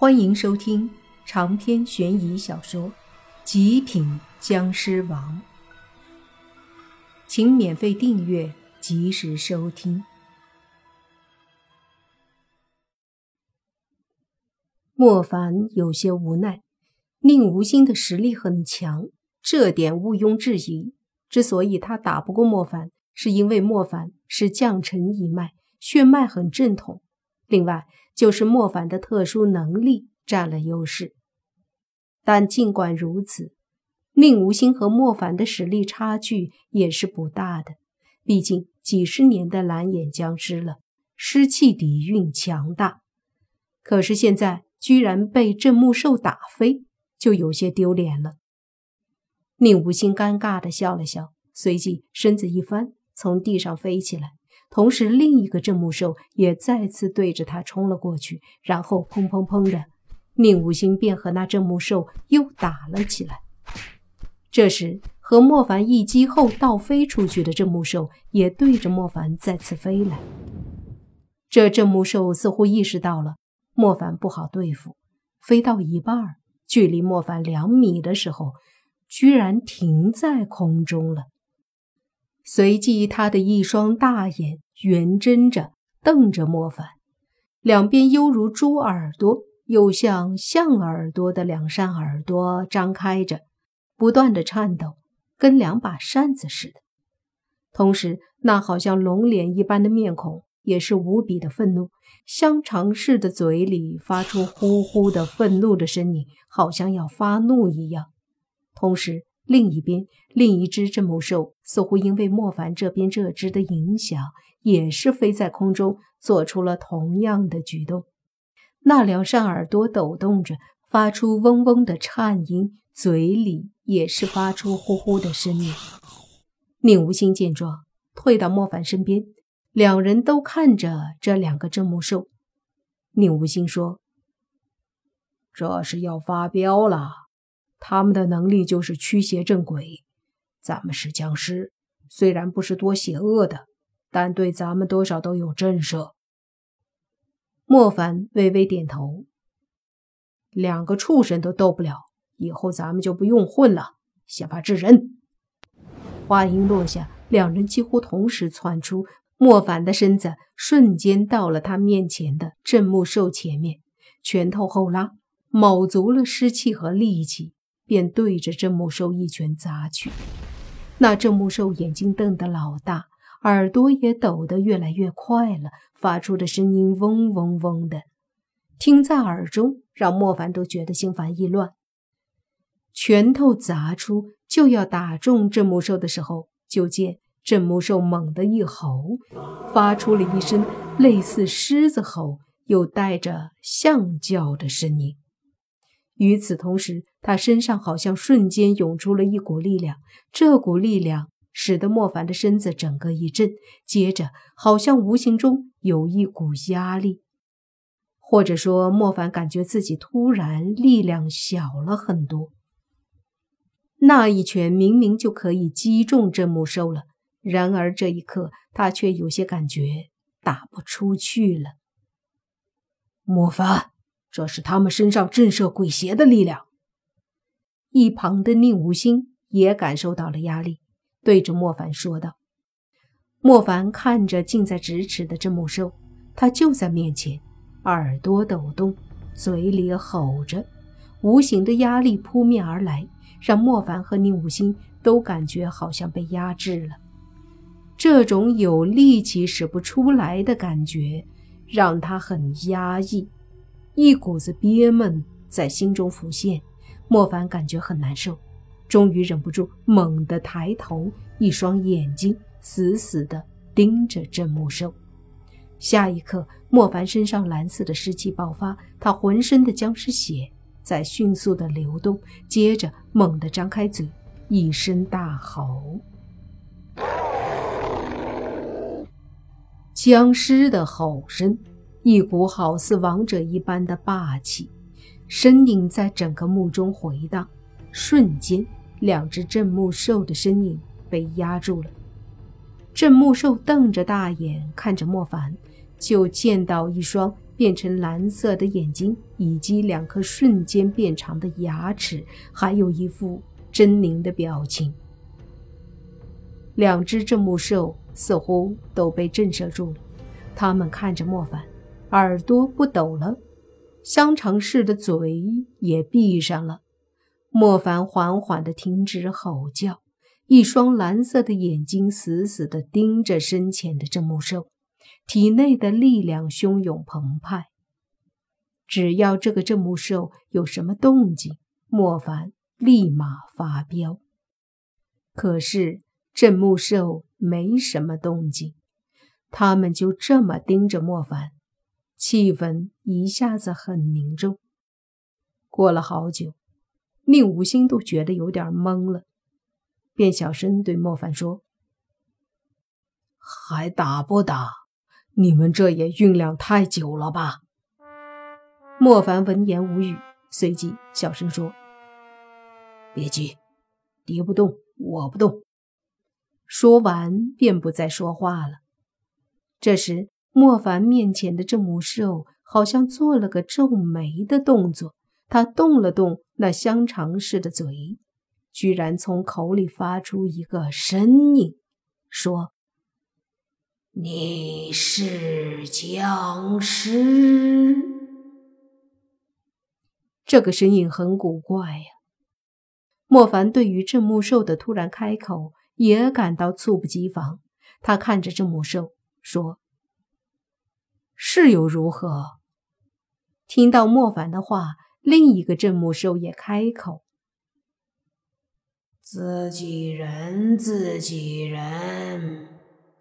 欢迎收听长篇悬疑小说《极品僵尸王》，请免费订阅，及时收听。莫凡有些无奈，宁无心的实力很强，这点毋庸置疑。之所以他打不过莫凡，是因为莫凡是将臣一脉，血脉很正统。另外，就是莫凡的特殊能力占了优势，但尽管如此，宁无心和莫凡的实力差距也是不大的。毕竟几十年的蓝眼僵尸了，湿气底蕴强大。可是现在居然被镇木兽打飞，就有些丢脸了。宁无心尴尬地笑了笑，随即身子一翻，从地上飞起来。同时，另一个镇木兽也再次对着他冲了过去，然后砰砰砰的，宁无心便和那镇木兽又打了起来。这时，和莫凡一击后倒飞出去的镇木兽也对着莫凡再次飞来。这镇木兽似乎意识到了莫凡不好对付，飞到一半，距离莫凡两米的时候，居然停在空中了。随即，他的一双大眼圆睁着，瞪着莫凡，两边犹如猪耳朵，又像象耳朵的两扇耳朵张开着，不断的颤抖，跟两把扇子似的。同时，那好像龙脸一般的面孔也是无比的愤怒，香肠似的嘴里发出呼呼的愤怒的声音，好像要发怒一样。同时，另一边，另一只镇木兽似乎因为莫凡这边这只的影响，也是飞在空中，做出了同样的举动。那两扇耳朵抖动着，发出嗡嗡的颤音，嘴里也是发出呼呼的声音。宁无心见状，退到莫凡身边，两人都看着这两个镇木兽。宁无心说：“这是要发飙了。”他们的能力就是驱邪镇鬼，咱们是僵尸，虽然不是多邪恶的，但对咱们多少都有震慑。莫凡微微点头，两个畜生都斗不了，以后咱们就不用混了，先发制人。话音落下，两人几乎同时窜出，莫凡的身子瞬间到了他面前的镇木兽前面，拳头后拉，卯足了士气和力气。便对着镇木兽一拳砸去，那镇木兽眼睛瞪得老大，耳朵也抖得越来越快了，发出的声音嗡嗡嗡的，听在耳中，让莫凡都觉得心烦意乱。拳头砸出就要打中镇木兽的时候，就见镇木兽猛地一吼，发出了一声类似狮子吼又带着象叫的声音。与此同时，他身上好像瞬间涌出了一股力量，这股力量使得莫凡的身子整个一震，接着好像无形中有一股压力，或者说莫凡感觉自己突然力量小了很多。那一拳明明就可以击中镇木兽了，然而这一刻他却有些感觉打不出去了。莫凡。这是他们身上震慑鬼邪的力量。一旁的宁无心也感受到了压力，对着莫凡说道：“莫凡看着近在咫尺的镇木兽，他就在面前，耳朵抖动，嘴里吼着，无形的压力扑面而来，让莫凡和宁无心都感觉好像被压制了。这种有力气使不出来的感觉，让他很压抑。”一股子憋闷在心中浮现，莫凡感觉很难受，终于忍不住猛地抬头，一双眼睛死死地盯着镇木兽。下一刻，莫凡身上蓝色的湿气爆发，他浑身的僵尸血在迅速的流动，接着猛地张开嘴，一声大吼。僵尸的吼声。一股好似王者一般的霸气，身影在整个墓中回荡。瞬间，两只镇木兽的身影被压住了。镇木兽瞪着大眼看着莫凡，就见到一双变成蓝色的眼睛，以及两颗瞬间变长的牙齿，还有一副狰狞的表情。两只镇墓兽似乎都被震慑住了，他们看着莫凡，耳朵不抖了，香肠似的嘴也闭上了。莫凡缓缓地停止吼叫，一双蓝色的眼睛死死地盯着身前的镇墓兽。体内的力量汹涌澎湃，只要这个镇墓兽有什么动静，莫凡立马发飙。可是镇墓兽没什么动静，他们就这么盯着莫凡，气氛一下子很凝重。过了好久，宁无心都觉得有点懵了，便小声对莫凡说：“还打不打？”你们这也酝酿太久了吧？莫凡闻言无语，随即小声说：“别急，敌不动，我不动。”说完便不再说话了。这时，莫凡面前的镇墓兽好像做了个皱眉的动作，他动了动那香肠似的嘴，居然从口里发出一个声音，说。你是僵尸？这个声音很古怪呀。莫凡对于镇墓兽的突然开口也感到猝不及防。他看着镇墓兽说：“是又如何？”听到莫凡的话，另一个镇墓兽也开口：“自己人，自己人。”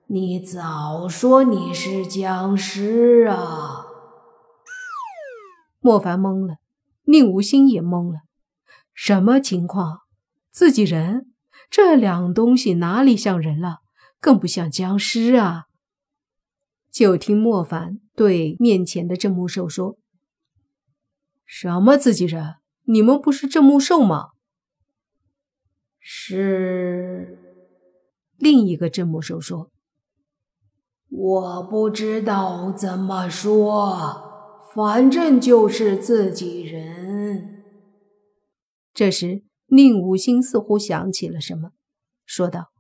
你早说你是僵尸啊！莫凡懵了，宁无心也懵了，什么情况？自己人？这两东西哪里像人了，更不像僵尸啊！就听莫凡对面前的镇墓兽说：“什么自己人？你们不是镇墓兽吗？”是另一个镇墓兽说。我不知道怎么说，反正就是自己人。这时，宁武心似乎想起了什么，说道：“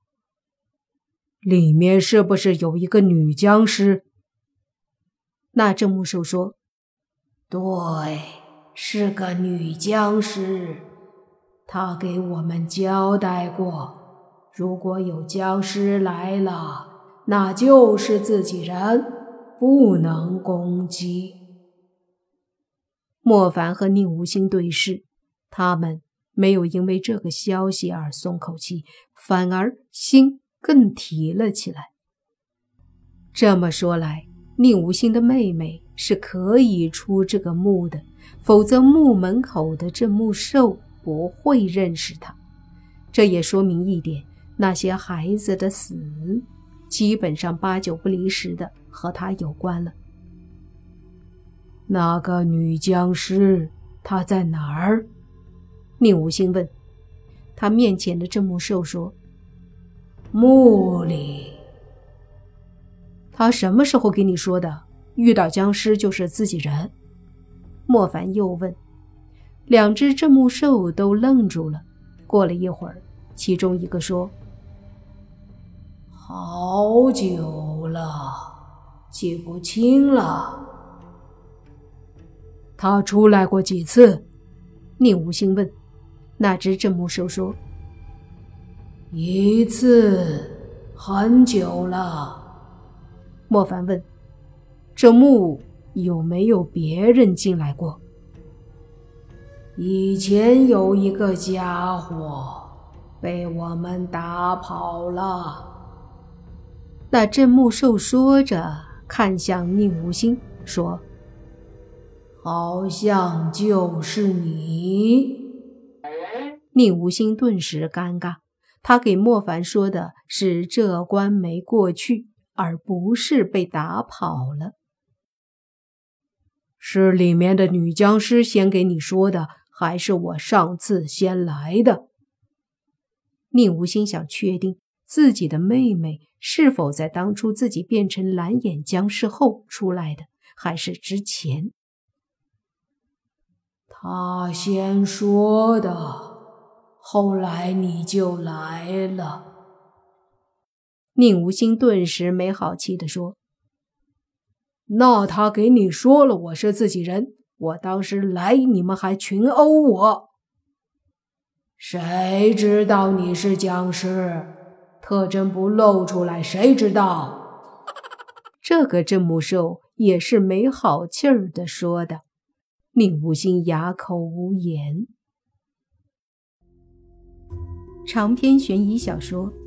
里面是不是有一个女僵尸？”那镇木兽说：“对，是个女僵尸。她给我们交代过，如果有僵尸来了。”那就是自己人，不能攻击。莫凡和宁无心对视，他们没有因为这个消息而松口气，反而心更提了起来。这么说来，宁无心的妹妹是可以出这个墓的，否则墓门口的这墓兽不会认识她。这也说明一点：那些孩子的死。基本上八九不离十的和他有关了。那个女僵尸她在哪儿？宁无心问。他面前的镇墓兽说：“墓里。”他什么时候给你说的？遇到僵尸就是自己人？莫凡又问。两只镇墓兽都愣住了。过了一会儿，其中一个说。好久了，记不清了。他出来过几次？宁无心问。那只镇墓兽说：“一次，很久了。”莫凡问：“这墓有没有别人进来过？”以前有一个家伙被我们打跑了。那镇墓兽说着，看向宁无心，说：“好像就是你。”宁无心顿时尴尬，他给莫凡说的是这关没过去，而不是被打跑了。是里面的女僵尸先给你说的，还是我上次先来的？宁无心想确定。自己的妹妹是否在当初自己变成蓝眼僵尸后出来的，还是之前？他先说的，后来你就来了。宁无心顿时没好气地说：“那他给你说了我是自己人，我当时来，你们还群殴我。谁知道你是僵尸？特征不露出来，谁知道？”这个镇母兽也是没好气儿的说的。宁无心哑口无言。长篇悬疑小说。《